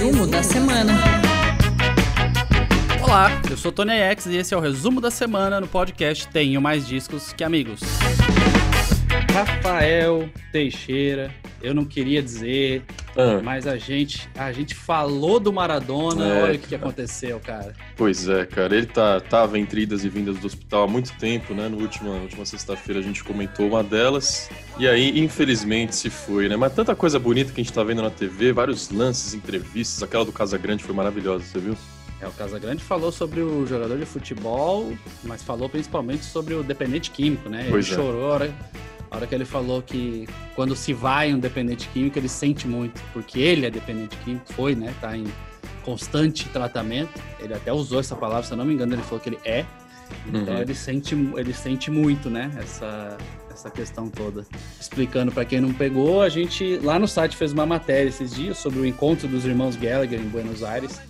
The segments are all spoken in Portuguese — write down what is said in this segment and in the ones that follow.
Resumo da semana. Olá, eu sou Tony X e esse é o resumo da semana no podcast Tenho Mais Discos que Amigos. Rafael Teixeira, eu não queria dizer, Ah, mas a gente, a gente falou do Maradona, É, olha o que, que aconteceu, cara. pois é, cara. Ele tá, tava entre idas e vindas do hospital há muito tempo, né? No última, última sexta-feira a gente comentou uma delas. E aí, infelizmente, se foi, né? Mas tanta coisa bonita que a gente tá vendo na TV, vários lances, entrevistas. Aquela do Casa Grande foi maravilhosa, você viu? É, o Casagrande falou sobre o jogador de futebol, mas falou principalmente sobre o dependente químico, né? Pois ele é. chorou a hora, a hora que ele falou que quando se vai um dependente químico, ele sente muito, porque ele é dependente químico, foi, né? Tá em constante tratamento. Ele até usou essa palavra, se eu não me engano, ele falou que ele é. Então Uhum. ele sente, ele sente muito, né? Essa, essa questão toda. Explicando para quem não pegou, a gente lá no site fez uma matéria esses dias sobre o encontro dos irmãos Gallagher em Buenos Aires,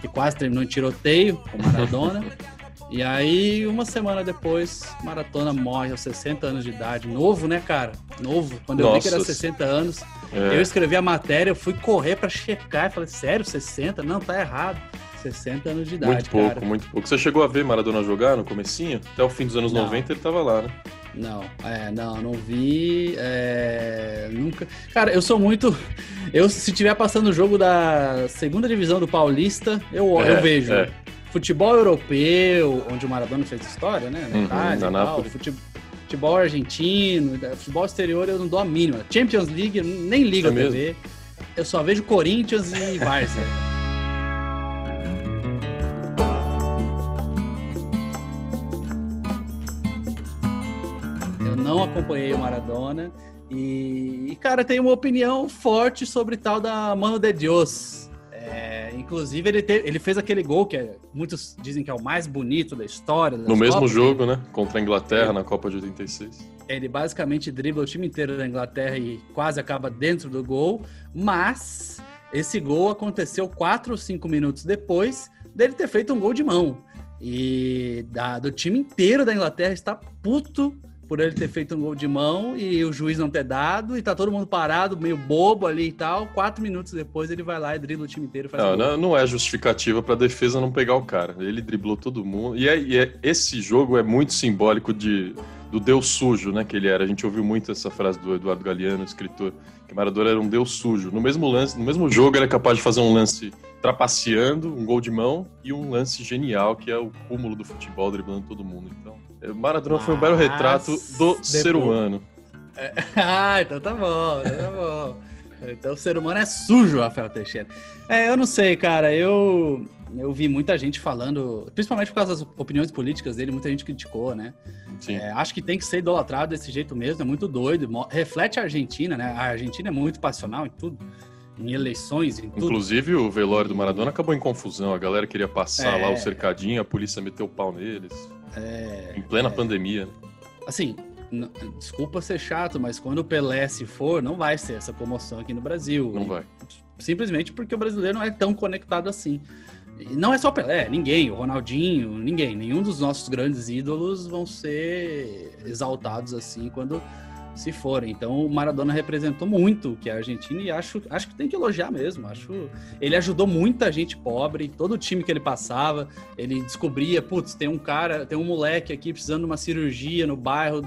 que quase terminou em tiroteio com Maradona. e aí, uma semana depois, Maradona morre aos 60 anos de idade. Novo, né, cara? Novo. Quando eu vi que era Nossa. 60 anos, É, eu escrevi a matéria, eu fui correr para checar e falei, sério, 60? Não, tá errado. 60 anos de idade, muito pouco, cara. muito pouco. Você chegou a ver Maradona jogar no comecinho? Até o fim dos anos Não. 90 ele tava lá, né? Não, é, não, não vi. é, nunca. Cara, eu sou muito. Eu, se tiver passando o jogo da segunda divisão do Paulista, eu, É, eu vejo. é. Futebol europeu, onde o Maradona fez história, né? Na Uhum, Itália, na tal, futebol argentino, futebol exterior eu não dou a mínima. Champions League, nem ligo É a TV. Eu só vejo Corinthians e Várzea. Eu não acompanhei o Maradona. E, e, cara, tem uma opinião forte sobre tal da Mano de Deus. É, inclusive, ele, ele fez aquele gol que é- muitos dizem que é o mais bonito da história. No mesmo Copas. jogo, né? Contra a Inglaterra É. na Copa de 86. Ele basicamente dribla o time inteiro da Inglaterra e quase acaba dentro do gol. Mas esse gol aconteceu quatro ou cinco minutos depois dele ter feito um gol de mão. E da- do time inteiro da Inglaterra está puto por ele ter feito um gol de mão e o juiz não ter dado, e tá todo mundo parado, meio bobo ali e tal. Quatro minutos depois ele vai lá e dribla o time inteiro Não, não, não é justificativa pra defesa não pegar o cara. Ele driblou todo mundo. E, é- e é- esse jogo é muito simbólico de, do Deus sujo, né? Que ele era. A gente ouviu muito essa frase do Eduardo Galeano, escritor, que Maradona era um Deus sujo. No mesmo lance, no mesmo jogo, ele é capaz de fazer um lance trapaceando, um gol de mão, e um lance genial, que é o cúmulo do futebol, driblando todo mundo. Então, é, Maradona foi um belo retrato do depois- ser humano. ah, então tá bom, então tá bom. Então o ser humano é sujo, Rafael Teixeira. É, eu não sei, cara. Eu, eu vi muita gente falando, principalmente por causa das opiniões políticas dele, muita gente criticou, né? Sim. É, acho que tem que ser idolatrado desse jeito mesmo, é muito doido. Reflete a Argentina, né? A Argentina é muito passional em tudo. Em eleições, em tudo. Inclusive, o velório do Maradona acabou em confusão. A galera queria passar É. lá o cercadinho, a polícia meteu o pau neles. É, Em plena é. pandemia. né? assim, desculpa ser chato, mas quando o Pelé se for, não vai ser essa comoção aqui no Brasil. Não vai. simplesmente porque o brasileiro não é tão conectado assim. E não é só o Pelé, ninguém, o Ronaldinho, ninguém, nenhum dos nossos grandes ídolos vão ser exaltados assim quando se forem. Então o Maradona representou muito o que é a Argentina e acho, acho que tem que elogiar mesmo. Acho ele ajudou muita gente pobre, todo o time que ele passava, ele descobria, putz, tem um cara, tem um moleque aqui precisando de uma cirurgia no bairro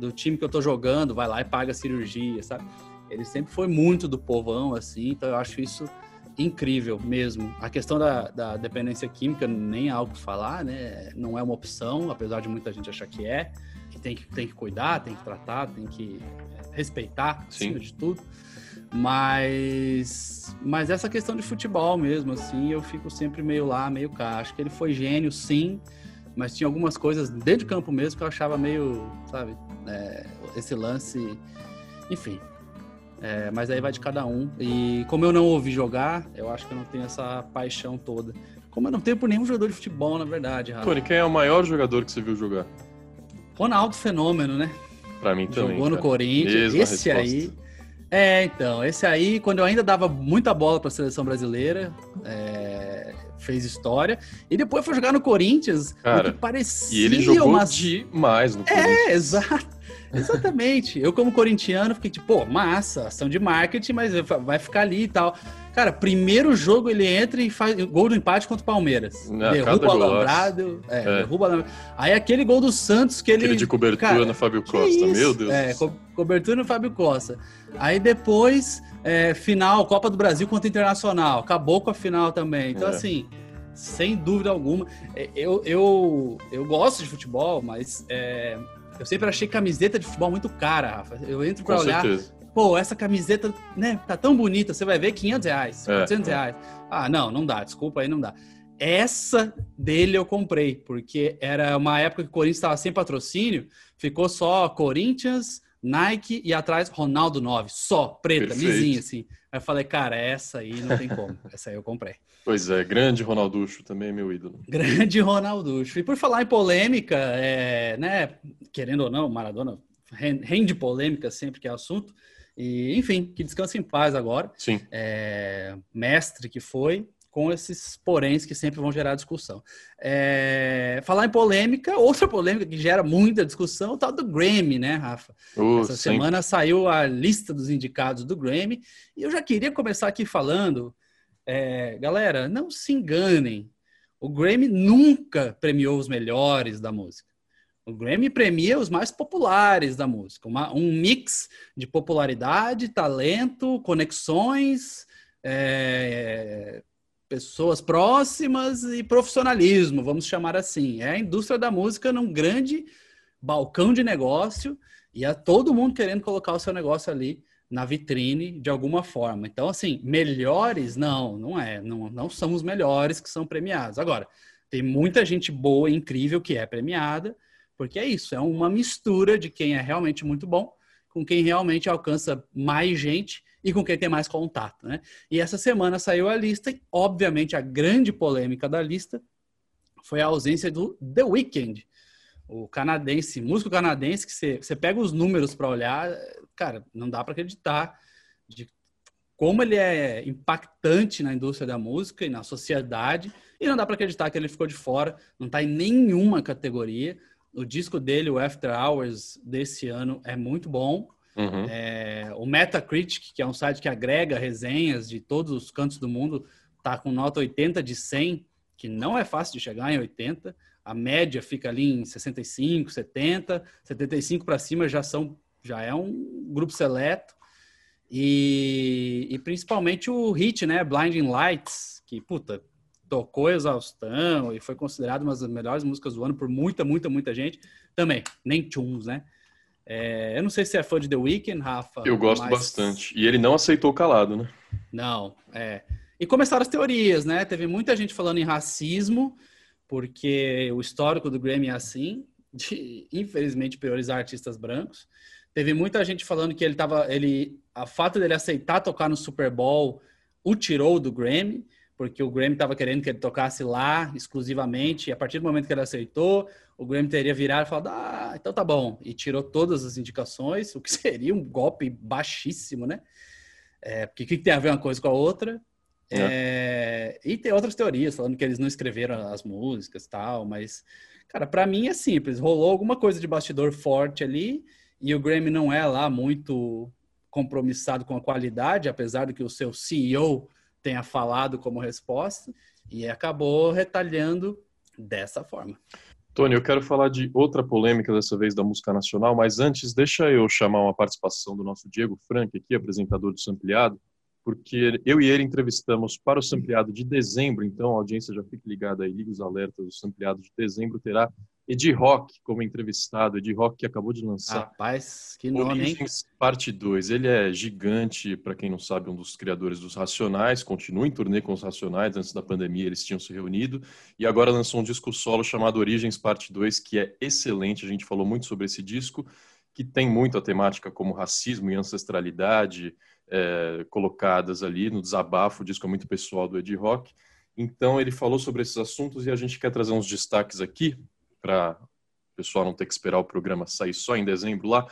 do time que eu tô jogando, vai lá e paga a cirurgia, sabe? Ele sempre foi muito do povão, assim, então eu acho isso incrível mesmo. A questão da, da dependência química nem algo que falar, né? Não é uma opção, apesar de muita gente achar que é. E tem que, tem que cuidar, tem que tratar, tem que respeitar, Sim. acima de tudo. Mas, mas essa questão de futebol mesmo, assim, eu fico sempre meio lá, meio cá. Acho que ele foi gênio, sim, mas tinha algumas coisas dentro de campo mesmo que eu achava meio, sabe, é, esse lance, enfim. É, mas aí vai de cada um. E como eu não ouvi jogar, eu acho que eu não tenho essa paixão toda. Como eu não tenho por nenhum jogador de futebol, na verdade, Rafa. Tony, quem é o maior jogador que você viu jogar? Ronaldo Fenômeno, né? Pra mim também. Jogou no cara. Corinthians. Mesma esse resposta. aí. É, então, esse aí, quando eu ainda dava muita bola para a seleção brasileira, é, fez história. E depois foi jogar no Corinthians, Cara, o que parecia E ele jogou umas... demais no Corinthians. É, exato. Exatamente. Eu, como corintiano, fiquei tipo, pô, massa, ação de marketing, mas vai ficar ali e tal. Cara, primeiro jogo ele entra e faz gol do empate contra o Palmeiras. Não, derruba o alambrado. É, é. derruba o alambrado. Aí aquele gol do Santos que ele. Aquele de cobertura cara, no Fábio Costa, meu Deus. É, co cobertura no Fábio Costa. Aí depois, é, final, Copa do Brasil contra o Internacional. Acabou com a final também. Então, é. assim, sem dúvida alguma. É, eu, eu, eu gosto de futebol, mas é, eu sempre achei camiseta de futebol muito cara, Rafa. Eu entro para olhar. Certeza. Pô, essa camiseta, né, tá tão bonita, você vai ver 500 reais, 400 é, é, reais. Ah, não, não dá, desculpa aí, não dá. Essa dele eu comprei, porque era uma época que o Corinthians estava sem patrocínio, ficou só Corinthians, Nike e atrás Ronaldo 9, só, preta, Perfeito. lisinha assim. Aí eu falei, cara, essa aí não tem como. essa aí eu comprei. Pois é, grande Ronalducho também, meu ídolo. Grande Ronalducho. E por falar em polêmica, é, né, querendo ou não, Maradona rende polêmica sempre que é assunto. E, enfim, que descanse em paz agora. Sim. É, mestre que foi, com esses poréns que sempre vão gerar discussão. É, falar em polêmica, outra polêmica que gera muita discussão, o tal do Grammy, né, Rafa? Uh, Essa sempre. semana saiu a lista dos indicados do Grammy, e eu já queria começar aqui falando, é, galera, não se enganem, o Grammy nunca premiou os melhores da música. O Grammy premia os mais populares da música, uma, um mix de popularidade, talento, conexões, é, pessoas próximas e profissionalismo, vamos chamar assim. É a indústria da música num grande balcão de negócio e é todo mundo querendo colocar o seu negócio ali na vitrine de alguma forma. Então, assim, melhores, não, não é. Não, não são os melhores que são premiados. Agora, tem muita gente boa incrível que é premiada, porque é isso, é uma mistura de quem é realmente muito bom com quem realmente alcança mais gente e com quem tem mais contato, né? E essa semana saiu a lista e, obviamente, a grande polêmica da lista foi a ausência do The Weeknd, o canadense, músico canadense, que você, você pega os números para olhar, cara, não dá para acreditar de como ele é impactante na indústria da música e na sociedade, e não dá para acreditar que ele ficou de fora, não está em nenhuma categoria. O disco dele, o After Hours, desse ano, é muito bom. Uhum. É, o Metacritic, que é um site que agrega resenhas de todos os cantos do mundo, tá com nota 80 de 100, que não é fácil de chegar em 80. A média fica ali em 65, 70, 75 para cima já são já é um grupo seleto. E, e principalmente o hit, né, Blinding Lights, que puta, tocou exaustão e foi considerado uma das melhores músicas do ano por muita, muita, muita gente. Também, nem tunes, né? É, eu não sei se é fã de The Weeknd, Rafa. Eu gosto mas... bastante. E ele não aceitou calado, né? Não, é. E começaram as teorias, né? Teve muita gente falando em racismo, porque o histórico do Grammy é assim, de infelizmente priorizar artistas brancos. Teve muita gente falando que ele tava, ele, a fato dele aceitar tocar no Super Bowl o tirou do Grammy porque o Grammy estava querendo que ele tocasse lá exclusivamente, e a partir do momento que ele aceitou, o Grammy teria virado e falado, ah, então tá bom, e tirou todas as indicações, o que seria um golpe baixíssimo, né? É, porque o que, tem a ver uma coisa com a outra? É. É, e tem outras teorias falando que eles não escreveram as músicas tal, mas, cara, para mim é simples, rolou alguma coisa de bastidor forte ali, e o Grammy não é lá muito compromissado com a qualidade, apesar do que o seu CEO tenha falado como resposta e acabou retalhando dessa forma. Tony, eu quero falar de outra polêmica dessa vez da música nacional, mas antes deixa eu chamar uma participação do nosso Diego Frank aqui, apresentador do Sampleado, porque eu e ele entrevistamos para o Sampleado de dezembro, então a audiência já fica ligada aí, liga os alertas, o Sampleado de dezembro terá Edi Rock como entrevistado, Edi Rock que acabou de lançar. Rapaz, que nome, Origens, hein? Parte 2. Ele é gigante, para quem não sabe, um dos criadores dos Racionais, continua em turnê com os Racionais, antes da pandemia eles tinham se reunido, e agora lançou um disco solo chamado Origens Parte 2, que é excelente, a gente falou muito sobre esse disco, que tem muito a temática como racismo e ancestralidade é, colocadas ali no desabafo, o disco é muito pessoal do Edi Rock, então ele falou sobre esses assuntos e a gente quer trazer uns destaques aqui para o pessoal não ter que esperar o programa sair só em dezembro lá,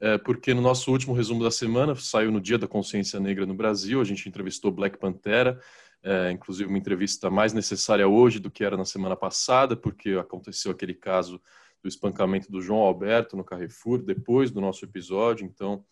é, porque no nosso último resumo da semana, saiu no Dia da Consciência Negra no Brasil, a gente entrevistou Black Pantera, é, inclusive uma entrevista mais necessária hoje do que era na semana passada, porque aconteceu aquele caso do espancamento do João Alberto no Carrefour, depois do nosso episódio. Então,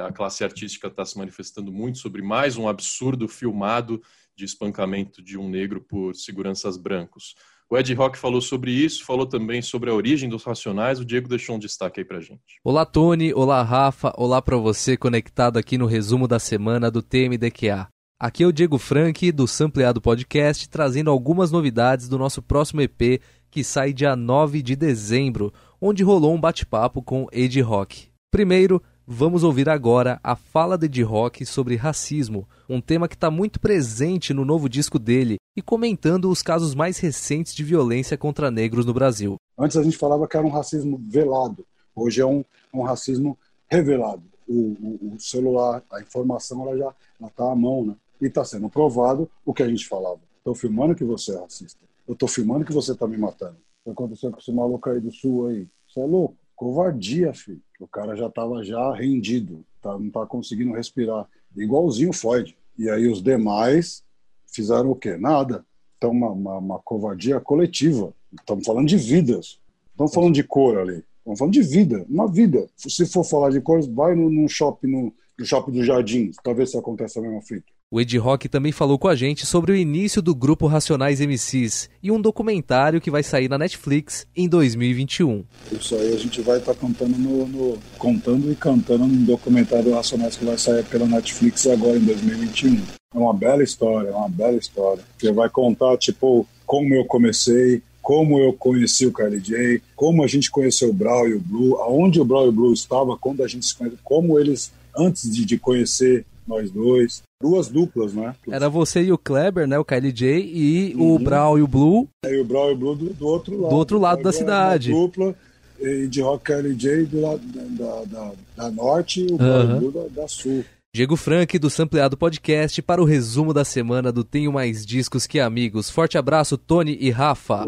a classe artística está se manifestando muito sobre mais um absurdo filmado de espancamento de um negro por seguranças brancos. O Ed Rock falou sobre isso, falou também sobre a origem dos Racionais. O Diego deixou um destaque aí pra gente. Olá, Tony. Olá, Rafa. Olá para você conectado aqui no resumo da semana do TMDQA. Aqui é o Diego Frank, do Sampleado Podcast, trazendo algumas novidades do nosso próximo EP, que sai dia 9 de dezembro, onde rolou um bate-papo com Ed Rock. Primeiro, vamos ouvir agora a fala de Ed Rock sobre racismo, um tema que está muito presente no novo disco dele, e comentando os casos mais recentes de violência contra negros no Brasil. Antes a gente falava que era um racismo velado, hoje é um, um racismo revelado. O, o, o, celular, a informação, ela já está à mão, né? e está sendo provado o que a gente falava. Estou filmando que você é racista. Eu estou filmando que você está me matando. O que aconteceu com esse maluco aí do sul aí? Você é louco? Covardia, filho. O cara já estava já rendido, tá, não está conseguindo respirar. Igualzinho o Floyd. E aí os demais fizeram o quê? Nada. Então, uma, uma, uma covardia coletiva. Estamos falando de vidas. Estamos falando de cor ali. Estamos falando de vida, uma vida. Se for falar de cores, vai no, no shopping, no, no shopping do Jardim, talvez se aconteça a mesma fita. O Ed Rock também falou com a gente sobre o início do grupo Racionais MCs e um documentário que vai sair na Netflix em 2021. Isso aí a gente vai estar tá contando, no, no, contando e cantando num documentário Racionais que vai sair pela Netflix agora em 2021. É uma bela história, é uma bela história. Que vai contar, tipo, como eu comecei, como eu conheci o KLJ, como a gente conheceu o Brau e o Blue, aonde o Brau e o Blue estava quando a gente se conheceu, como eles, antes de, de conhecer nós dois. Duas duplas, né? Era você e o Kleber, né? O Kylie J e uhum. o Brown e o Blue. É, e o Brown e o Blue do, do outro lado. Do outro lado da cidade. Dupla e de rock Kylie J do lado da, da, da norte e o Brown uhum. e o Blue da, da sul. Diego Frank, do Sampleado Podcast, para o resumo da semana do Tenho Mais Discos Que Amigos. Forte abraço, Tony e Rafa.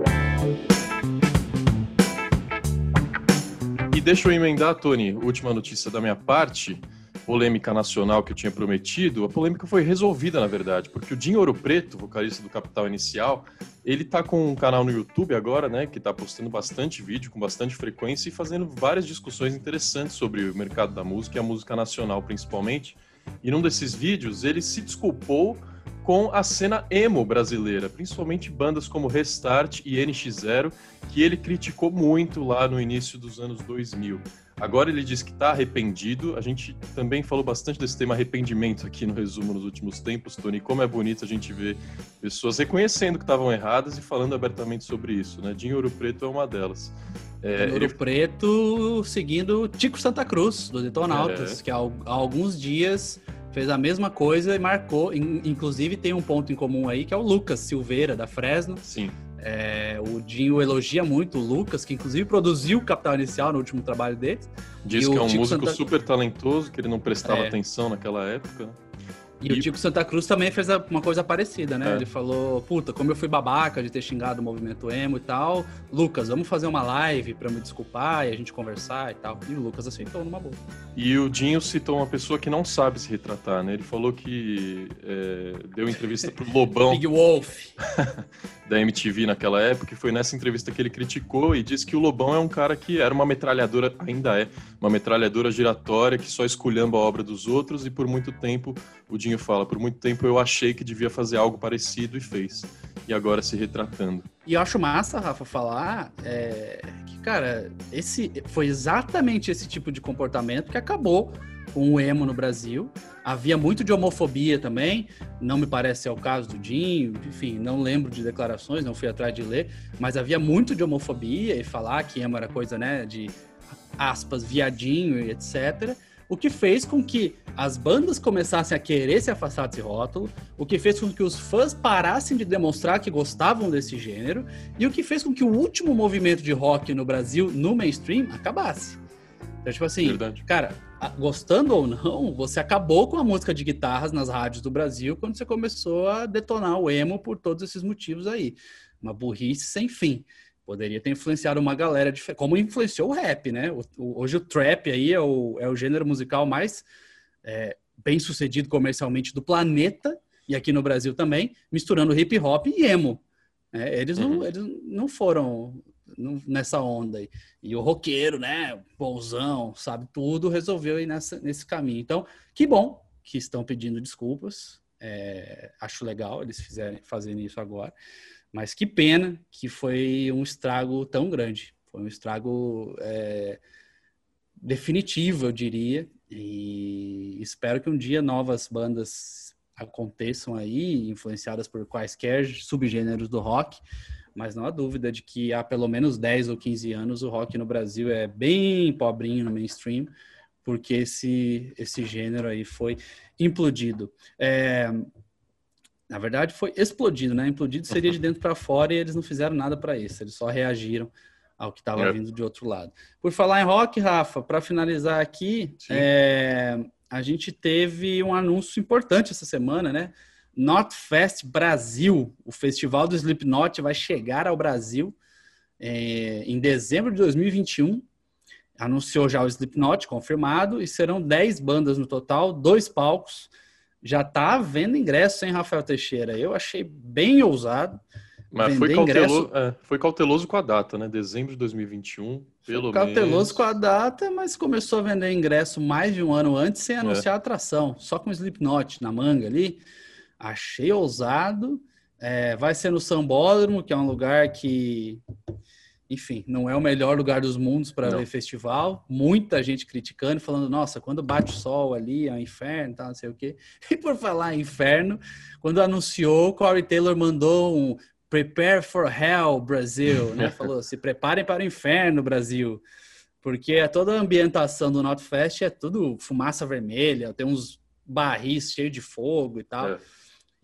E deixa eu emendar, Tony, última notícia da minha parte polêmica nacional que eu tinha prometido, a polêmica foi resolvida, na verdade, porque o Dinho Ouro Preto, vocalista do Capital Inicial, ele tá com um canal no YouTube agora, né, que tá postando bastante vídeo, com bastante frequência e fazendo várias discussões interessantes sobre o mercado da música e a música nacional, principalmente. E num desses vídeos, ele se desculpou com a cena emo brasileira, principalmente bandas como Restart e NX0, que ele criticou muito lá no início dos anos 2000. Agora ele diz que está arrependido. A gente também falou bastante desse tema arrependimento aqui no resumo nos últimos tempos, Tony. Como é bonito a gente ver pessoas reconhecendo que estavam erradas e falando abertamente sobre isso, né? Dinho Ouro Preto é uma delas. É, Ouro ele... Preto seguindo Tico Santa Cruz, do Detonautas, é. que há, há alguns dias fez a mesma coisa e marcou. Inclusive tem um ponto em comum aí que é o Lucas Silveira, da Fresno. Sim é, o Dinho elogia muito o Lucas, que inclusive produziu o Capital Inicial no último trabalho dele. Diz que é um músico Santa... super talentoso, que ele não prestava é. atenção naquela época. E, e, o Tico Santa Cruz também fez uma coisa parecida, né? É. Ele falou, puta, como eu fui babaca de ter xingado o movimento emo e tal, Lucas, vamos fazer uma live para me desculpar e a gente conversar e tal. E o Lucas aceitou numa boa. E o Dinho citou uma pessoa que não sabe se retratar, né? Ele falou que é, deu entrevista pro Lobão. Big Wolf. da MTV naquela época, e foi nessa entrevista que ele criticou e disse que o Lobão é um cara que era uma metralhadora, ainda é, uma metralhadora giratória que só esculhamba a obra dos outros e por muito tempo, o Dinho fala, por muito tempo eu achei que devia fazer algo parecido e fez. E agora se retratando. E eu acho massa, Rafa, falar é, que, cara, esse foi exatamente esse tipo de comportamento que acabou com o emo no Brasil. Havia muito de homofobia também, não me parece ser o caso do Dinho, enfim, não lembro de declarações, não fui atrás de ler, mas havia muito de homofobia e falar que emo era coisa, né, de aspas, viadinho e etc. O que fez com que as bandas começassem a querer se afastar desse rótulo, o que fez com que os fãs parassem de demonstrar que gostavam desse gênero, e o que fez com que o último movimento de rock no Brasil, no mainstream, acabasse. Então, tipo assim, Verdade. cara, gostando ou não, você acabou com a música de guitarras nas rádios do Brasil quando você começou a detonar o emo por todos esses motivos aí. Uma burrice sem fim. Poderia ter influenciado uma galera, de, como influenciou o rap, né? O, o, hoje o trap aí é o, é o gênero musical mais é, bem sucedido comercialmente do planeta, e aqui no Brasil também, misturando hip hop e emo. É, eles, uhum. não, eles não foram nessa onda aí. E o roqueiro, né, bonzão, sabe tudo, resolveu ir nessa, nesse caminho. Então, que bom que estão pedindo desculpas. É, acho legal eles fizerem, fazerem isso agora. Mas que pena que foi um estrago tão grande. Foi um estrago é, definitivo, eu diria. E espero que um dia novas bandas aconteçam aí, influenciadas por quaisquer subgêneros do rock. Mas não há dúvida de que há pelo menos 10 ou 15 anos o rock no Brasil é bem pobrinho no mainstream, porque esse, esse gênero aí foi implodido. É, na verdade, foi explodido, né? Implodido seria de dentro para fora e eles não fizeram nada para isso, eles só reagiram ao que estava é. vindo de outro lado. Por falar em rock, Rafa, para finalizar aqui, é, a gente teve um anúncio importante essa semana, né? Notfest Brasil, o festival do Slipknot vai chegar ao Brasil é, em dezembro de 2021. Anunciou já o Slipknot, confirmado, e serão 10 bandas no total, dois palcos. Já está vendo ingresso, hein, Rafael Teixeira? Eu achei bem ousado. Mas foi cauteloso, é, foi cauteloso com a data, né? Dezembro de 2021, pelo foi cauteloso menos. com a data, mas começou a vender ingresso mais de um ano antes sem anunciar é. a atração, só com Slipknot na manga ali. Achei ousado. É, vai ser no Sambódromo, que é um lugar que, enfim, não é o melhor lugar dos mundos para ver festival. Muita gente criticando, falando, nossa, quando bate o sol ali é um inferno, tá, não sei o quê. E por falar em inferno, quando anunciou, Corey Taylor mandou um Prepare for Hell Brasil, né? Falou, se preparem para o inferno, Brasil. Porque toda a ambientação do Notfest é tudo fumaça vermelha, tem uns barris cheios de fogo e tal. É.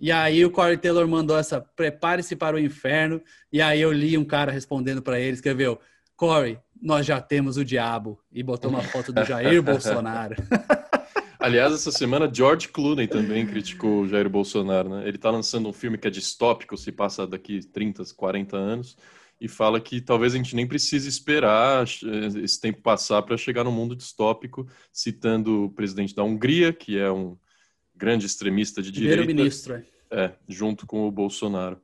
E aí o Corey Taylor mandou essa prepare-se para o inferno. E aí eu li um cara respondendo para ele, escreveu: Corey, nós já temos o diabo. E botou uma foto do Jair Bolsonaro. Aliás, essa semana George Clooney também criticou o Jair Bolsonaro, né? Ele está lançando um filme que é distópico, se passa daqui 30, 40 anos, e fala que talvez a gente nem precise esperar esse tempo passar para chegar no mundo distópico, citando o presidente da Hungria, que é um grande extremista de direita. Primeiro-ministro, é. É, junto com o Bolsonaro.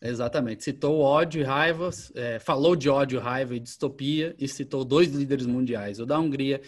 Exatamente. Citou ódio e raiva, é, falou de ódio, raiva e distopia e citou dois líderes mundiais, o da Hungria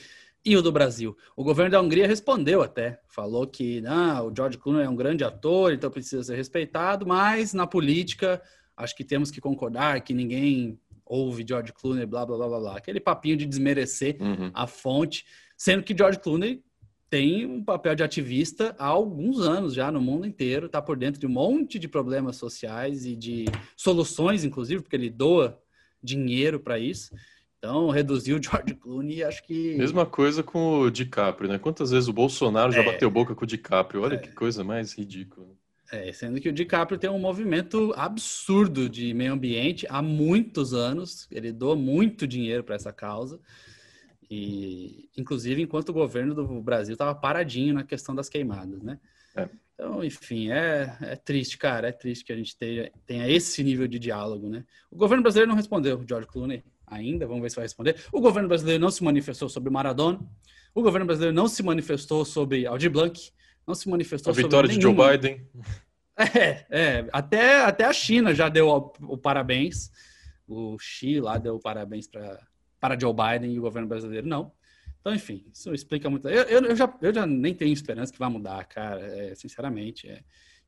e o do Brasil. O governo da Hungria respondeu até, falou que não, o George Clooney é um grande ator, então precisa ser respeitado, mas na política acho que temos que concordar que ninguém ouve George Clooney, blá blá blá blá, blá. aquele papinho de desmerecer uhum. a fonte, sendo que George Clooney tem um papel de ativista há alguns anos já no mundo inteiro, está por dentro de um monte de problemas sociais e de soluções, inclusive, porque ele doa dinheiro para isso. Então, reduziu o George Clooney, acho que. Mesma coisa com o DiCaprio, né? Quantas vezes o Bolsonaro já é... bateu boca com o DiCaprio? Olha é... que coisa mais ridícula. É, sendo que o DiCaprio tem um movimento absurdo de meio ambiente há muitos anos. Ele doa muito dinheiro para essa causa. E, inclusive, enquanto o governo do Brasil estava paradinho na questão das queimadas, né? É. Então, enfim, é, é triste, cara. É triste que a gente tenha, tenha esse nível de diálogo, né? O governo brasileiro não respondeu, George Clooney, ainda. Vamos ver se vai responder. O governo brasileiro não se manifestou sobre Maradona. O governo brasileiro não se manifestou sobre Aldir Blanc. Não se manifestou a sobre. A vitória de Joe Biden. É, é, até, até a China já deu o, o parabéns. O Xi lá deu parabéns para para Joe Biden e o governo brasileiro não. Então, enfim, isso explica muito. Eu, eu, eu, já, eu já nem tenho esperança que vai mudar, cara, é, sinceramente. É,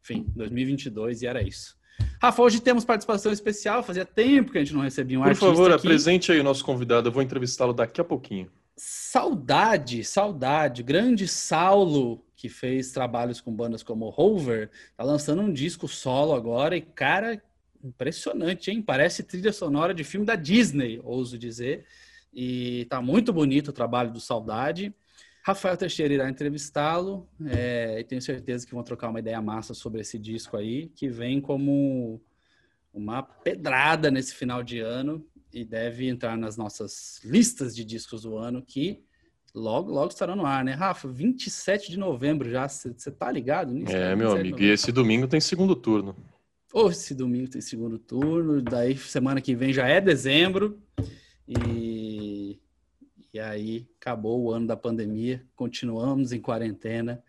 enfim, 2022 e era isso. Rafa, hoje temos participação especial, fazia tempo que a gente não recebia um Por artista Por favor, aqui. apresente aí o nosso convidado, eu vou entrevistá-lo daqui a pouquinho. Saudade, saudade. Grande Saulo, que fez trabalhos com bandas como Rover, tá lançando um disco solo agora e, cara, impressionante, hein? Parece trilha sonora de filme da Disney, ouso dizer. E tá muito bonito o trabalho do Saudade. Rafael Teixeira irá entrevistá-lo é, e tenho certeza que vão trocar uma ideia massa sobre esse disco aí, que vem como uma pedrada nesse final de ano e deve entrar nas nossas listas de discos do ano que logo, logo estarão no ar, né? Rafa, 27 de novembro já, você tá ligado nisso? É, meu amigo, e esse domingo tem segundo turno. Ou esse domingo tem segundo turno, daí semana que vem já é dezembro. E, e aí acabou o ano da pandemia, continuamos em quarentena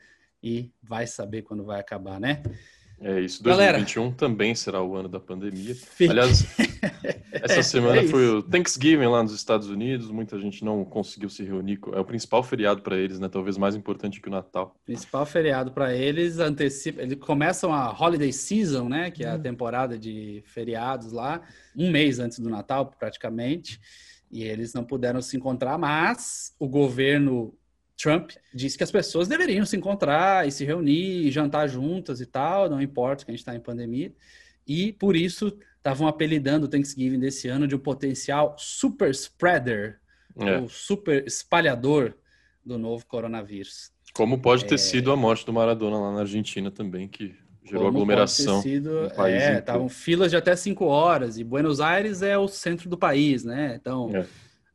e vai saber quando vai acabar, né? É isso, 2021 Galera, também será o ano da pandemia. Fique... Aliás, Essa é, semana é foi o Thanksgiving lá nos Estados Unidos, muita gente não conseguiu se reunir. É o principal feriado para eles, né? Talvez mais importante que o Natal. Principal feriado para eles, antecipa, eles começam a holiday season, né? Que é a hum. temporada de feriados lá, um mês antes do Natal, praticamente. E eles não puderam se encontrar, mas o governo Trump disse que as pessoas deveriam se encontrar e se reunir, e jantar juntas e tal, não importa que a gente está em pandemia. E por isso estavam apelidando o Thanksgiving desse ano de um potencial super spreader, é. o super espalhador do novo coronavírus. Como pode ter é... sido a morte do Maradona lá na Argentina também, que gerou Como aglomeração. Sido, no país é, estavam filas de até cinco horas, e Buenos Aires é o centro do país, né? Então. É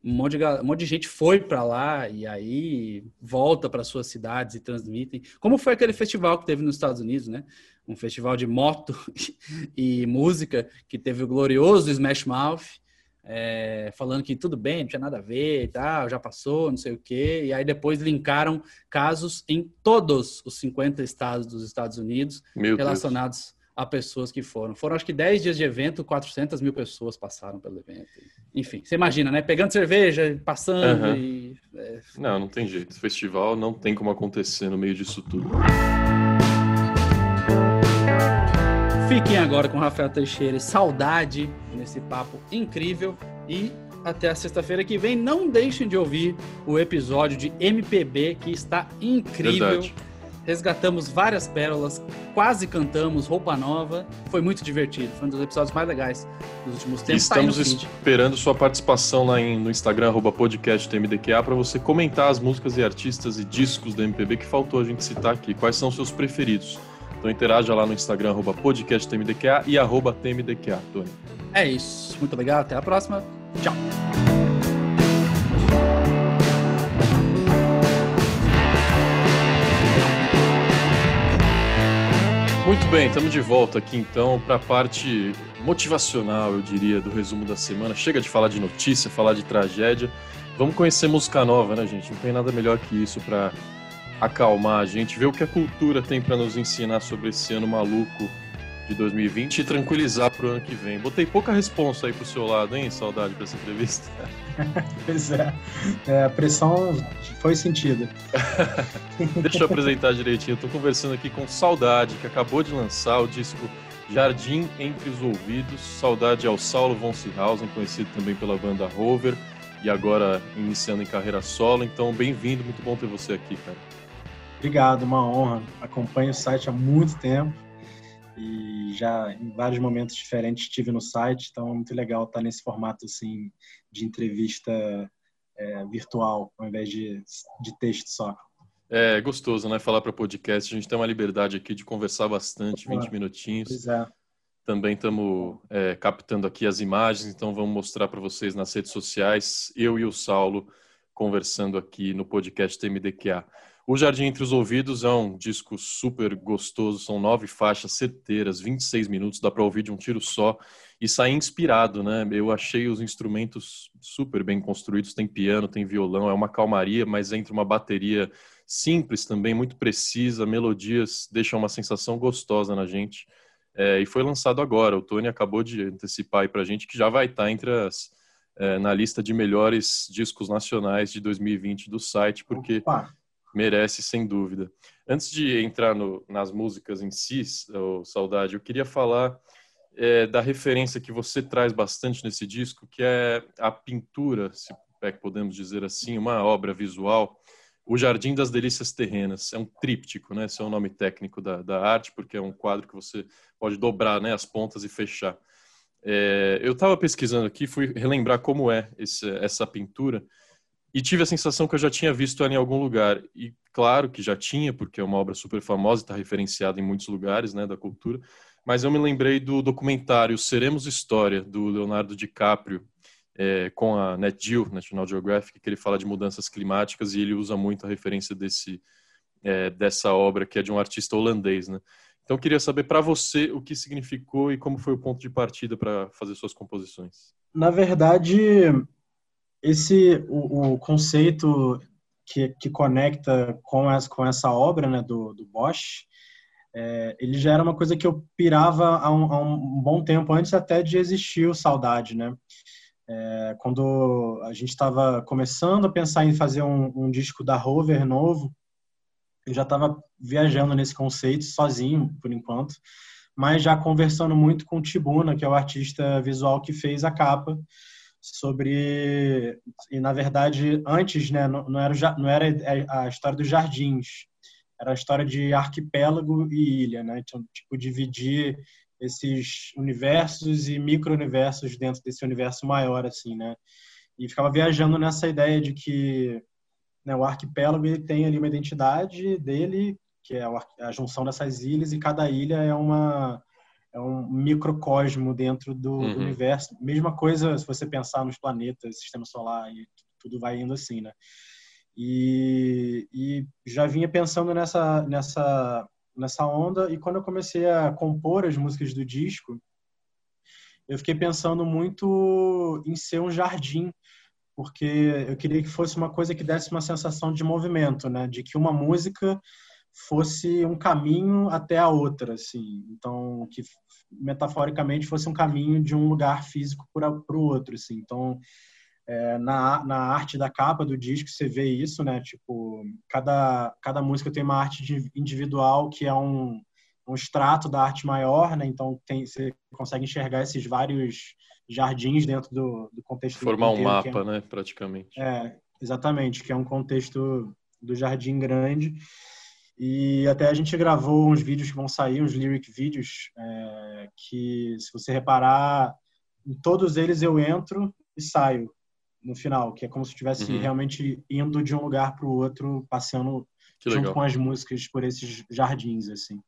um monte de, um monte de gente foi para lá e aí volta para suas cidades e transmitem. Como foi aquele festival que teve nos Estados Unidos, né? Um festival de moto e música que teve o glorioso Smash Mouth, é, falando que tudo bem, não tinha nada a ver e tal, já passou, não sei o quê. E aí depois linkaram casos em todos os 50 estados dos Estados Unidos Meu relacionados Deus a pessoas que foram. Foram acho que 10 dias de evento, 400 mil pessoas passaram pelo evento. Enfim, você imagina, né? Pegando cerveja, passando uhum. e... É... Não, não tem jeito. Festival não tem como acontecer no meio disso tudo. Fiquem agora com Rafael Teixeira e saudade nesse papo incrível e até a sexta-feira que vem. Não deixem de ouvir o episódio de MPB que está incrível. Verdade resgatamos várias pérolas, quase cantamos roupa nova. Foi muito divertido, foi um dos episódios mais legais dos últimos tempos. Tá estamos tá esperando sua participação lá em, no Instagram, podcasttmdqa, para você comentar as músicas e artistas e discos da MPB que faltou a gente citar aqui. Quais são seus preferidos? Então interaja lá no Instagram, podcasttmdqa e arroba tmdqa, Tony. É isso. Muito obrigado, até a próxima. Tchau. Muito bem, estamos de volta aqui então para a parte motivacional, eu diria, do resumo da semana. Chega de falar de notícia, falar de tragédia. Vamos conhecer música nova, né, gente? Não tem nada melhor que isso para acalmar a gente, ver o que a cultura tem para nos ensinar sobre esse ano maluco de 2020 e tranquilizar para o ano que vem. Botei pouca responsa aí pro seu lado, hein? Saudade para essa entrevista. pois é. é. A pressão foi sentida. Deixa eu apresentar direitinho. Eu tô conversando aqui com Saudade, que acabou de lançar o disco Jardim Entre os Ouvidos. Saudade ao Saulo von Seehausen, conhecido também pela banda Rover, e agora iniciando em carreira solo. Então, bem-vindo, muito bom ter você aqui, cara. Obrigado, uma honra. Acompanho o site há muito tempo e já em vários momentos diferentes estive no site, então é muito legal estar nesse formato assim de entrevista é, virtual ao invés de, de texto só. É gostoso, né? Falar para podcast. A gente tem uma liberdade aqui de conversar bastante, 20 minutinhos. Pois é. Também estamos é, captando aqui as imagens, então vamos mostrar para vocês nas redes sociais. Eu e o Saulo conversando aqui no podcast TMDQA. O Jardim Entre os Ouvidos é um disco super gostoso, são nove faixas certeiras, 26 minutos, dá para ouvir de um tiro só e sair inspirado, né? Eu achei os instrumentos super bem construídos, tem piano, tem violão, é uma calmaria, mas entre uma bateria simples também, muito precisa, melodias deixam uma sensação gostosa na gente. É, e foi lançado agora, o Tony acabou de antecipar aí pra gente que já vai estar tá entre as é, na lista de melhores discos nacionais de 2020 do site, porque Opa merece, sem dúvida. Antes de entrar no, nas músicas em si, oh, Saudade, eu queria falar é, da referência que você traz bastante nesse disco, que é a pintura, se é que podemos dizer assim, uma obra visual, O Jardim das Delícias Terrenas. É um tríptico, né? Esse é o nome técnico da, da arte, porque é um quadro que você pode dobrar né, as pontas e fechar. É, eu estava pesquisando aqui, fui relembrar como é esse, essa pintura, e tive a sensação que eu já tinha visto ela em algum lugar. E claro que já tinha, porque é uma obra super famosa, está referenciada em muitos lugares né, da cultura. Mas eu me lembrei do documentário Seremos História, do Leonardo DiCaprio, é, com a Net Geo, National Geographic, que ele fala de mudanças climáticas e ele usa muito a referência desse, é, dessa obra, que é de um artista holandês. Né? Então, eu queria saber para você o que significou e como foi o ponto de partida para fazer suas composições. Na verdade, esse o, o conceito que, que conecta com essa, com essa obra né, do, do Bosch é, ele já era uma coisa que eu pirava há um, há um, bom tempo, antes até de existir o Saudade, né? É, quando a gente estava começando a pensar em fazer um, um disco da Rover novo, eu já estava viajando nesse conceito sozinho, por enquanto, mas já conversando muito com o Tibuna, que é o artista visual que fez a capa, sobre e na verdade antes né não, não era não era a história dos jardins era a história de arquipélago e ilha, né? Então, tipo, dividir esses universos e micro-universos dentro desse universo maior, assim, né? E ficava viajando nessa ideia de que né, o arquipélago ele tem ali uma identidade dele, que é a junção dessas ilhas, e cada ilha é uma é um microcosmo dentro do uhum. universo. Mesma coisa se você pensar nos planetas, sistema solar e tudo vai indo assim, né? E, e já vinha pensando nessa, nessa, nessa onda. E quando eu comecei a compor as músicas do disco, eu fiquei pensando muito em ser um jardim, porque eu queria que fosse uma coisa que desse uma sensação de movimento, né? De que uma música fosse um caminho até a outra, assim. Então, que metaforicamente fosse um caminho de um lugar físico para o outro, assim. Então, é, na, na arte da capa do disco você vê isso, né? Tipo, cada, cada música tem uma arte individual que é um, um extrato da arte maior, né? Então tem, você consegue enxergar esses vários jardins dentro do, do contexto. Formar inteiro, um mapa, é, né? Praticamente. É, exatamente, que é um contexto do jardim grande. E até a gente gravou uns vídeos que vão sair, uns lyric vídeos, é, que se você reparar, em todos eles eu entro e saio no final, que é como se estivesse uhum. realmente indo de um lugar para o outro, passeando que junto legal. com as músicas por esses jardins, assim.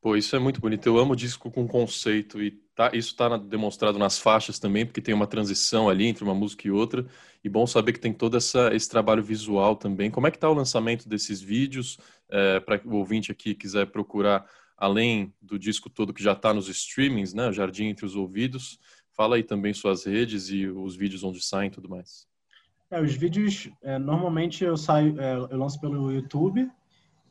Pô, isso é muito bonito. Eu amo disco com conceito e tá, isso está demonstrado nas faixas também, porque tem uma transição ali entre uma música e outra. E bom saber que tem todo essa, esse trabalho visual também. Como é que está o lançamento desses vídeos? É, Para o ouvinte aqui quiser procurar, além do disco todo que já está nos streamings, né? Jardim entre os ouvidos. Fala aí também suas redes e os vídeos onde saem e tudo mais. É, os vídeos, é, normalmente eu saio, é, eu lanço pelo YouTube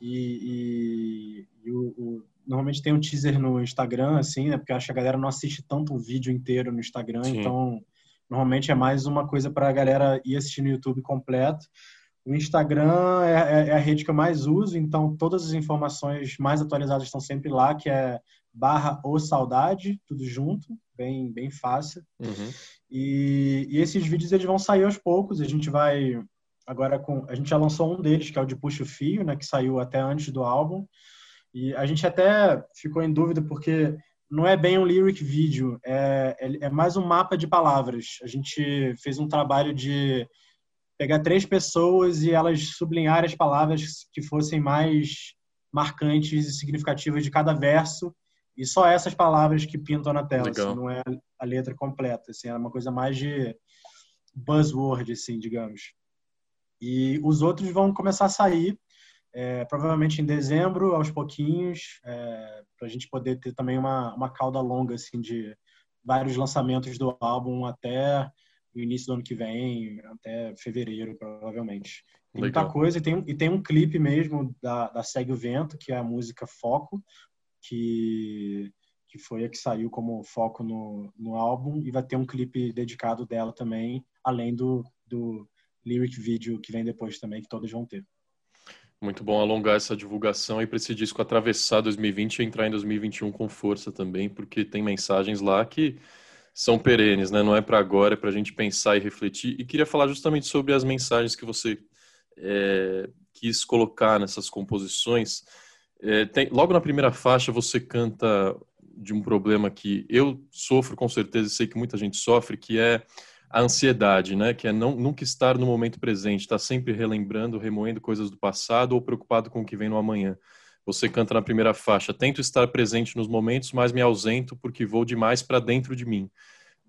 e, e, e o, o, normalmente tem um teaser no Instagram, assim, né? Porque acho que a galera não assiste tanto o vídeo inteiro no Instagram, Sim. então normalmente é mais uma coisa para a galera ir assistir no YouTube completo. O Instagram é, é, é, a rede que eu mais uso, então todas as informações mais atualizadas estão sempre lá, que é barra ou saudade, tudo junto, bem, bem fácil. Uhum. E, e, esses vídeos eles vão sair aos poucos, a gente vai agora com a gente já lançou um deles que é o de puxa o fio, né, que saiu até antes do álbum. E a gente até ficou em dúvida porque não é bem um lyric vídeo, é, é, é mais um mapa de palavras. A gente fez um trabalho de pegar três pessoas e elas sublinharem as palavras que fossem mais marcantes e significativas de cada verso e só essas palavras que pintam na tela, assim, não é a letra completa, assim, é uma coisa mais de buzzword, assim, digamos. E os outros vão começar a sair, é, provavelmente em dezembro, aos pouquinhos, é, para a gente poder ter também uma, uma cauda longa, assim, de vários lançamentos do álbum até o início do ano que vem, até fevereiro, provavelmente. Tem Legal. muita coisa, e tem, e tem um clipe mesmo da, da Segue o Vento, que é a música Foco, que, que foi a que saiu como foco no, no álbum, e vai ter um clipe dedicado dela também, além do, do lyric video que vem depois também, que todos vão ter. Muito bom alongar essa divulgação aí para esse disco atravessar 2020 e entrar em 2021 com força também, porque tem mensagens lá que são perenes, né? Não é para agora, é para a gente pensar e refletir. E queria falar justamente sobre as mensagens que você é, quis colocar nessas composições. É, tem, logo na primeira faixa você canta de um problema que eu sofro com certeza e sei que muita gente sofre, que é a ansiedade, né? Que é não, nunca estar no momento presente, estar tá sempre relembrando, remoendo coisas do passado ou preocupado com o que vem no amanhã. Você canta na primeira faixa: tento estar presente nos momentos, mas me ausento porque vou demais para dentro de mim.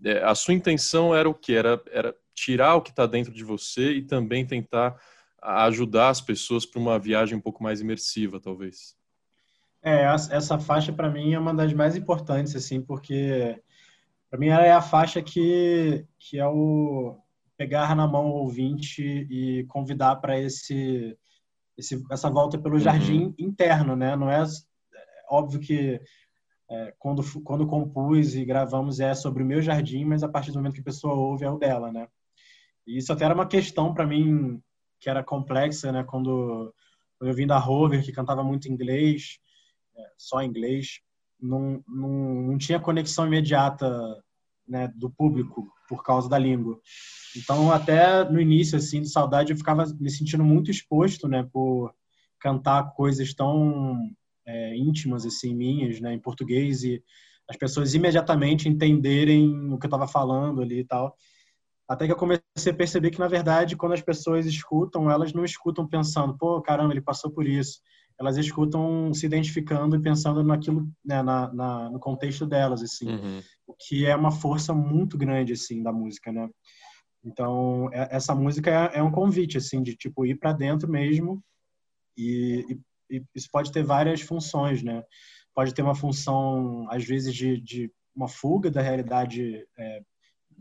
É, a sua intenção era o que? Era, era tirar o que está dentro de você e também tentar ajudar as pessoas para uma viagem um pouco mais imersiva, talvez. É, essa faixa para mim é uma das mais importantes, assim, porque para mim ela é a faixa que, que é o pegar na mão o ouvinte e convidar para esse, esse, essa volta pelo uhum. jardim interno, né? Não é óbvio que é, quando, quando compus e gravamos é sobre o meu jardim, mas a partir do momento que a pessoa ouve é o dela, né? E isso até era uma questão para mim que era complexa, né? Quando, quando eu vim da Rover, que cantava muito inglês, é, só inglês, não, não, não tinha conexão imediata né, do público por causa da língua. Então, até no início, assim, de saudade, eu ficava me sentindo muito exposto, né, por cantar coisas tão é, íntimas, assim, minhas, né, em português e as pessoas imediatamente entenderem o que eu estava falando ali e tal. Até que eu comecei a perceber que, na verdade, quando as pessoas escutam, elas não escutam pensando, pô, caramba, ele passou por isso. Elas escutam se identificando e pensando naquilo, né, na, na, no contexto delas, assim. Uhum. O que é uma força muito grande, assim, da música, né? Então, é, essa música é, é, um convite, assim, de, tipo, ir para dentro mesmo e, e, e, isso pode ter várias funções, né? Pode ter uma função, às vezes, de, de uma fuga da realidade é,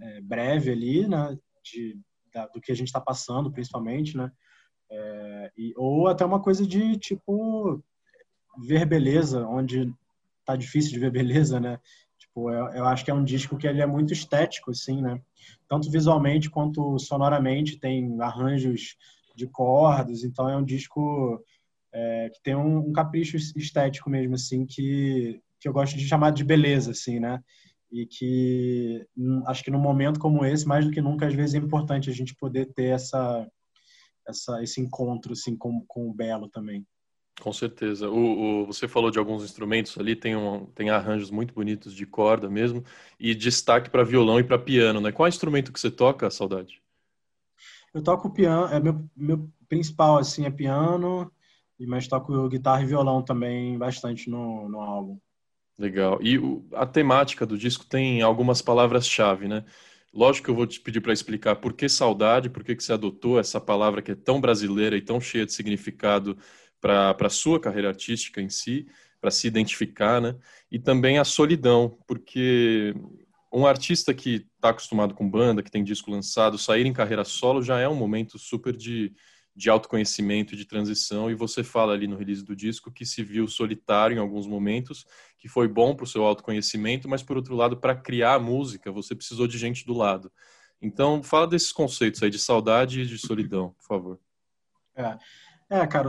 é, breve ali, né? De, da, do que a gente está passando, principalmente, né? É, e, ou até uma coisa de, tipo, ver beleza, onde tá difícil de ver beleza, né? Tipo, eu, eu, acho que é um disco que ele é muito estético, assim, né? Tanto visualmente quanto sonoramente, tem arranjos de cordas, então é um disco é, que tem um, um, capricho estético mesmo, assim, que, que eu gosto de chamar de beleza, assim, né? E que acho que num momento como esse, mais do que nunca, às vezes é importante a gente poder ter essa, essa esse encontro, assim, com, com o belo também. Com certeza. O, o, você falou de alguns instrumentos ali, tem, um, tem arranjos muito bonitos de corda mesmo, e destaque para violão e para piano, né? Qual é instrumento que você toca, Saudade? Eu toco piano, é meu, meu principal, assim, é piano, mas toco guitarra e violão também bastante no, no álbum. Legal. E o, a temática do disco tem algumas palavras-chave, né? Lógico que eu vou te pedir para explicar por que saudade, por que, que você adotou essa palavra que é tão brasileira e tão cheia de significado para a sua carreira artística em si, para se identificar, né? E também a solidão, porque um artista que está acostumado com banda, que tem disco lançado, sair em carreira solo já é um momento super de, de autoconhecimento de transição. E você fala ali no release do disco que se viu solitário em alguns momentos, que foi bom para o seu autoconhecimento, mas por outro lado, para criar a música, você precisou de gente do lado. Então, fala desses conceitos aí de saudade e de solidão, por favor. É. É, cara,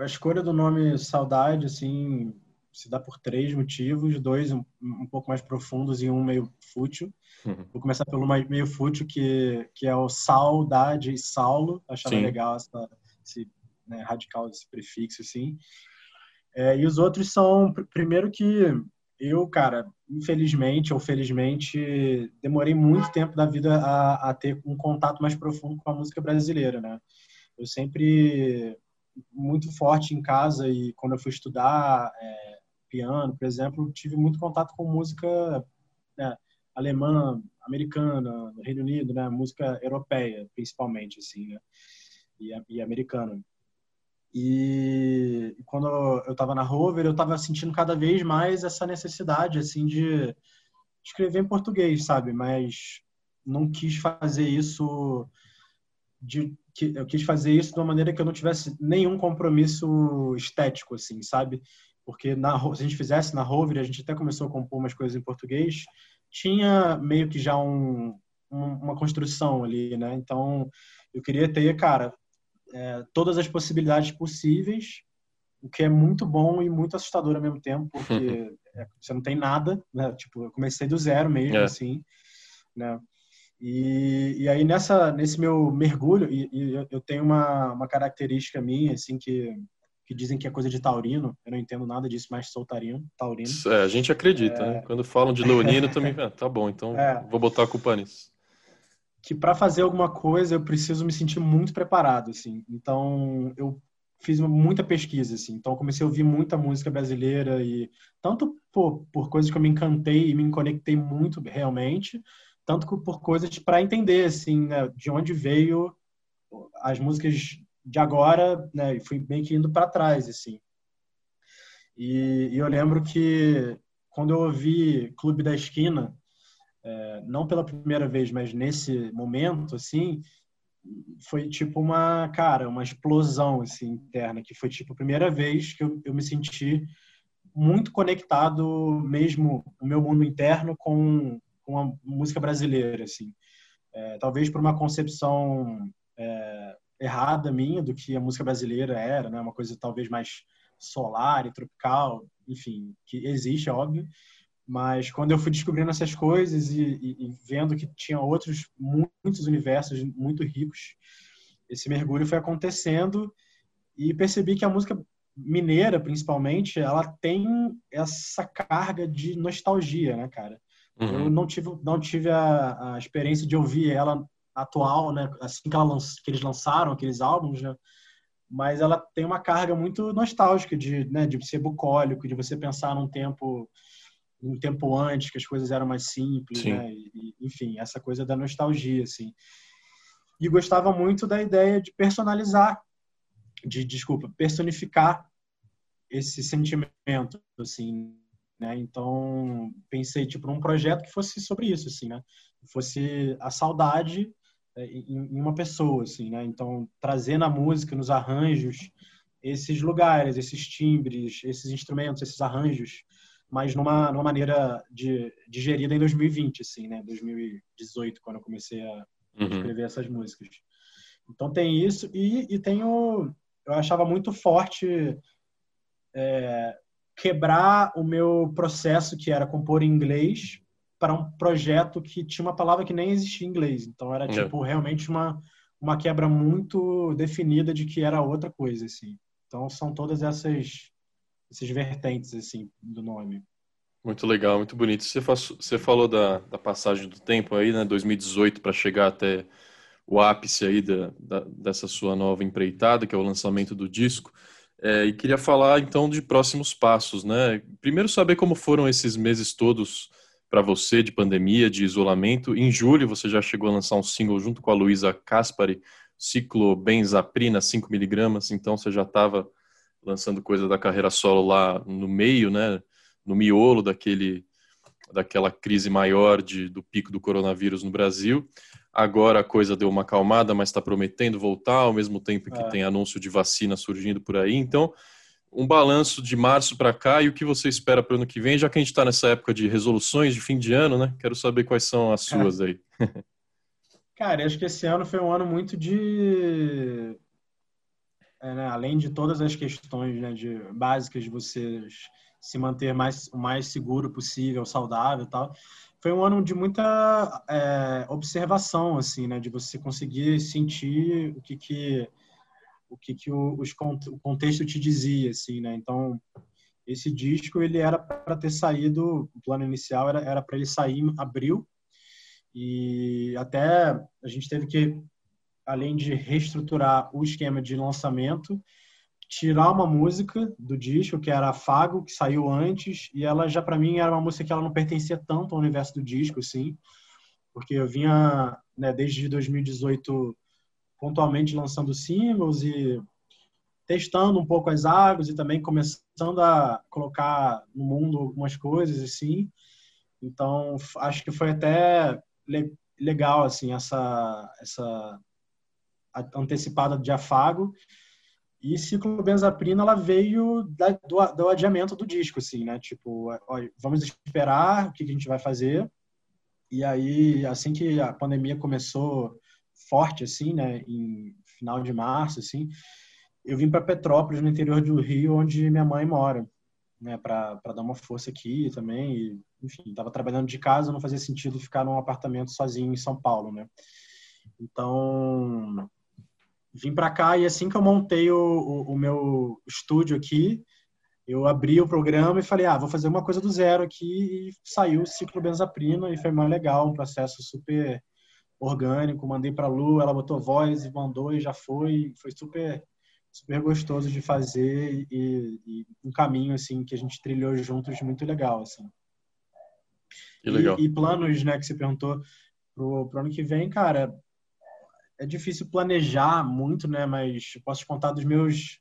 a escolha do nome Saudade, assim, se dá por três motivos, dois um, um pouco mais profundos e um meio fútil. Uhum. Vou começar pelo mais, meio fútil, que, que é o Saudade e Saulo. Achava Sim. legal essa, esse né, radical desse prefixo, assim. É, e os outros são, primeiro que eu, cara, infelizmente ou felizmente, demorei muito tempo da vida a, a ter um contato mais profundo com a música brasileira, né? Eu sempre muito forte em casa e quando eu fui estudar é, piano, por exemplo, tive muito contato com música né, alemã, americana, do Reino Unido, né, música europeia, principalmente, assim, né, e, e americana. E, e quando eu estava na Rover, eu estava sentindo cada vez mais essa necessidade, assim, de escrever em português, sabe? Mas não quis fazer isso de que eu quis fazer isso de uma maneira que eu não tivesse nenhum compromisso estético, assim, sabe? Porque na, se a gente fizesse na Rover, a gente até começou a compor umas coisas em português, tinha meio que já um, uma construção ali, né? Então, eu queria ter, cara, é, todas as possibilidades possíveis, o que é muito bom e muito assustador ao mesmo tempo, porque é, você não tem nada, né? Tipo, eu comecei do zero mesmo, é. assim, né? E, e aí nessa nesse meu mergulho e, e, eu tenho uma, uma característica minha assim que que dizem que é coisa de taurino, eu não entendo nada disso, mas sou taurino, taurino. É, a gente acredita, é... né? Quando falam de leonino também, ah, tá bom, então é... vou botar a culpa nisso. Que para fazer alguma coisa eu preciso me sentir muito preparado, assim. Então eu fiz muita pesquisa, assim. Então comecei a ouvir muita música brasileira e tanto por, por coisas que eu me encantei e me conectei muito realmente, tanto por coisas para entender assim né, de onde veio as músicas de agora, né, e fui meio que indo para trás assim. E, e, eu lembro que quando eu ouvi Clube da Esquina, é, não pela primeira vez, mas nesse momento assim, foi tipo uma cara, uma explosão assim interna, que foi tipo a primeira vez que eu, eu me senti muito conectado mesmo o meu mundo interno com, com a música brasileira, assim. É, talvez por uma concepção é, errada minha do que a música brasileira era, né? Uma coisa talvez mais solar e tropical, enfim, que existe, é óbvio. Mas quando eu fui descobrindo essas coisas e, e, e vendo que tinha outros muitos universos muito ricos, esse mergulho foi acontecendo e percebi que a música mineira, principalmente, ela tem essa carga de nostalgia, né, cara? Uhum. Eu não tive, não tive a, a, experiência de ouvir ela atual, né? Assim que, ela, que eles lançaram aqueles álbuns, né? Mas ela tem uma carga muito nostálgica de, né, de ser bucólico, de você pensar num tempo um tempo antes que as coisas eram mais simples, Sim. né? E, enfim, essa coisa da nostalgia, assim. E gostava muito da ideia de personalizar de desculpa personificar esse sentimento assim né então pensei tipo num projeto que fosse sobre isso assim né fosse a saudade em uma pessoa assim né? Então trazer na música nos arranjos esses lugares esses timbres esses instrumentos esses arranjos mas numa, numa maneira de digerida em 2020 assim né? 2018 quando eu comecei a uhum. escrever essas músicas. Então tem isso e, e tem o, eu achava muito forte é, quebrar o meu processo, que era compor em inglês, para um projeto que tinha uma palavra que nem existia em inglês. Então era é. tipo é. realmente uma uma quebra muito definida de que era outra coisa assim. Então são todas essas essas vertentes assim do nome. Muito legal, muito bonito. Você, faz, você falou da, da passagem do tempo aí, né, 2018 para chegar até o ápice aí da, da, dessa sua nova empreitada, que é o lançamento do disco. É, e queria falar então de próximos passos, né? Primeiro saber como foram esses meses todos para você de pandemia, de isolamento. Em julho você já chegou a lançar um single junto com a Luísa Caspari, ciclobenzaprina 5 miligramas, então você já estava lançando coisa da carreira solo lá no meio, né? No miolo daquele daquela crise maior de, do pico do coronavírus no Brasil. Agora a coisa deu uma acalmada, mas está prometendo voltar, ao mesmo tempo que é. tem anúncio de vacina surgindo por aí. Então, um balanço de março para cá e o que você espera para o ano que vem, já que a gente está nessa época de resoluções de fim de ano, né? Quero saber quais são as é. suas aí. Cara, acho que esse ano foi um ano muito de. É, né? Além de todas as questões né, de, básicas de vocês se manter mais, o mais seguro possível, saudável e tal. Foi um ano de muita é, observação, assim, né? De você conseguir sentir o que que o que que o, os, o contexto te dizia, assim, né? Então, esse disco ele era para ter saído, o plano inicial era era para ele sair em abril e até a gente teve que além de reestruturar o esquema de lançamento, tirar uma música do disco, que era Fago, que saiu antes, e ela já para mim era uma música que ela não pertencia tanto ao universo do disco, assim, porque eu vinha né, desde 2018 pontualmente lançando singles e testando um pouco as águas e também começando a colocar no mundo algumas coisas assim. Então, acho que foi até legal assim essa essa antecipada de afago e ciclobenzaprina, ela veio da, do, do, adiamento do disco, assim, né? Tipo, ó, vamos esperar o que, que a gente vai fazer. E aí, assim que a pandemia começou forte, assim, né? Em final de março, assim, eu vim para Petrópolis, no interior do Rio, onde minha mãe mora, né? Para dar uma força aqui também. E, enfim, estava trabalhando de casa, não fazia sentido ficar num apartamento sozinho em São Paulo, né? Então, vim para cá e assim que eu montei o, o, o, meu estúdio aqui, eu abri o programa e falei, ah, vou fazer uma coisa do zero aqui e saiu o ciclo benzaprina e foi mais legal, um processo super orgânico, mandei para a Lu, ela botou voz e mandou e já foi, foi super super gostoso de fazer e, e um caminho assim que a gente trilhou juntos muito legal assim. Que legal. E, e planos, né, que você perguntou pro, pro ano que vem, cara, é difícil planejar muito, né? Mas posso contar dos meus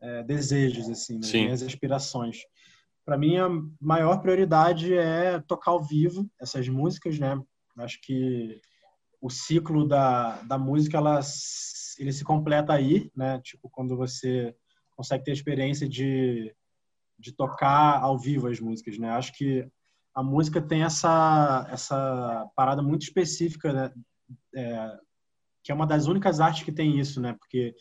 é, desejos, assim, das minhas aspirações. Para mim, a maior prioridade é tocar ao vivo essas músicas, né? Acho que o ciclo da, da música, ela, ele se completa aí, né? Tipo, quando você consegue ter a experiência de de tocar ao vivo as músicas, né? Acho que a música tem essa, essa parada muito específica, né? É, que é uma das únicas artes que tem isso, né? Porque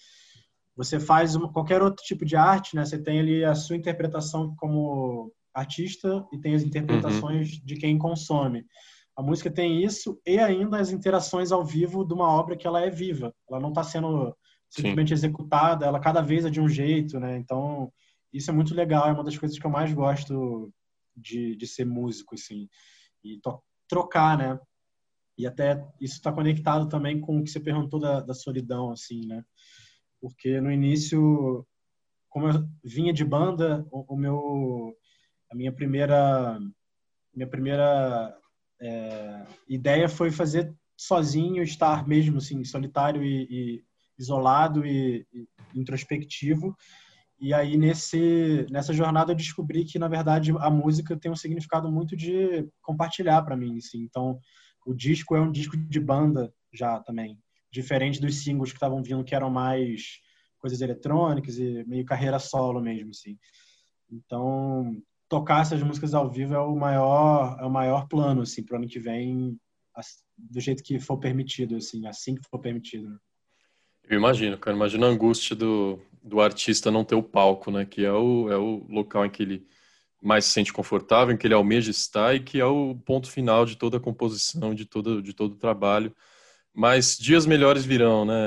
você faz uma, qualquer outro tipo de arte, né? Você tem ali a sua interpretação como artista e tem as interpretações uhum. de quem consome. A música tem isso e ainda as interações ao vivo de uma obra que ela é viva. Ela não está sendo simplesmente Sim. executada, ela cada vez é de um jeito, né? Então, isso é muito legal, é uma das coisas que eu mais gosto de, de ser músico, assim. E trocar, né? E até isso está conectado também com o que você perguntou da, da solidão, assim, né? Porque no início, como eu vinha de banda, o, o meu, a minha primeira, minha primeira é, ideia foi fazer sozinho, estar mesmo assim, solitário e, e isolado e, e, introspectivo. E aí nesse nessa jornada eu descobri que na verdade a música tem um significado muito de compartilhar para mim, assim. Então o disco é um disco de banda já também, diferente dos singles que estavam vindo que eram mais coisas eletrônicas e meio carreira solo mesmo, assim. Então tocar essas músicas ao vivo é o maior é o maior plano assim para o ano que vem do jeito que for permitido assim assim que for permitido né? eu imagino cara imagina a angústia do, do artista não ter o palco né? Que é o é o local em que ele mais se sente confortável em que ele almeja estar e que é o ponto final de toda a composição de todo de todo o trabalho. Mas dias melhores virão né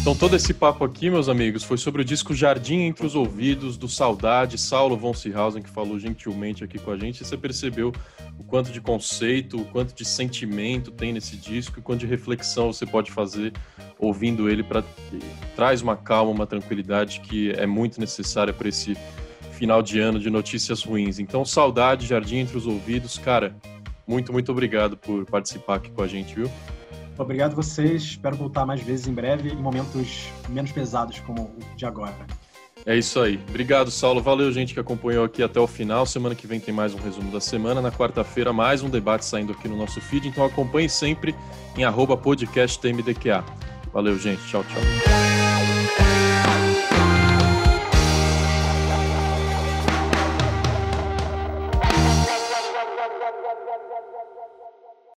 então, todo esse papo aqui, meus amigos, foi sobre o disco Jardim Entre os Ouvidos, do Saudade, Saulo von Seehausen, que falou gentilmente aqui com a gente. E você percebeu o quanto de conceito, o quanto de sentimento tem nesse disco e quanto de reflexão você pode fazer ouvindo ele para traz uma calma, uma tranquilidade que é muito necessária para esse final de ano de notícias ruins. Então, Saudade, Jardim Entre os Ouvidos, cara, muito, muito obrigado por participar aqui com a gente, viu? Obrigado vocês. Espero voltar mais vezes em breve, em momentos menos pesados como o de agora. É isso aí. Obrigado, Saulo. Valeu, gente que acompanhou aqui até o final. Semana que vem tem mais um resumo da semana. Na quarta-feira, mais um debate saindo aqui no nosso feed. Então acompanhe sempre em podcasttmdqa. Valeu, gente. Tchau, tchau.